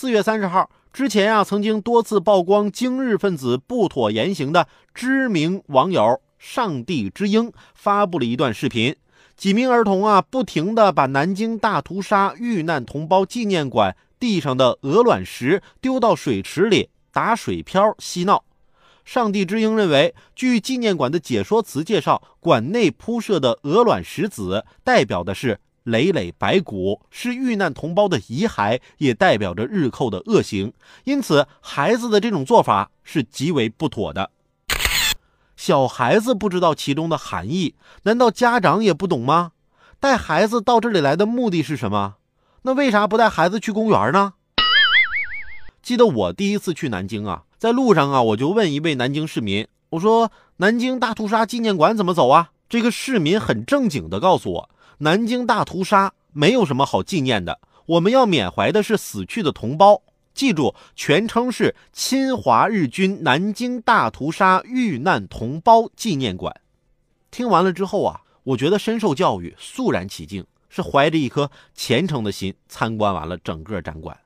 四月三十号之前啊，曾经多次曝光精日分子不妥言行的知名网友“上帝之鹰”发布了一段视频，几名儿童啊，不停地把南京大屠杀遇难同胞纪念馆地上的鹅卵石丢到水池里打水漂嬉闹。上帝之鹰认为，据纪念馆的解说词介绍，馆内铺设的鹅卵石子代表的是累累白骨，是遇难同胞的遗骸，也代表着日寇的恶行。因此，孩子的这种做法是极为不妥的。小孩子不知道其中的含义，难道家长也不懂吗？带孩子到这里来的目的是什么？那为啥不带孩子去公园呢？记得我第一次去南京啊。在路上啊，我就问一位南京市民，我说：“南京大屠杀纪念馆怎么走啊？”这个市民很正经地告诉我：“南京大屠杀没有什么好纪念的，我们要缅怀的是死去的同胞。记住，全称是侵华日军南京大屠杀遇难同胞纪念馆。”听完了之后啊，我觉得深受教育，肃然起敬，是怀着一颗虔诚的心参观完了整个展馆。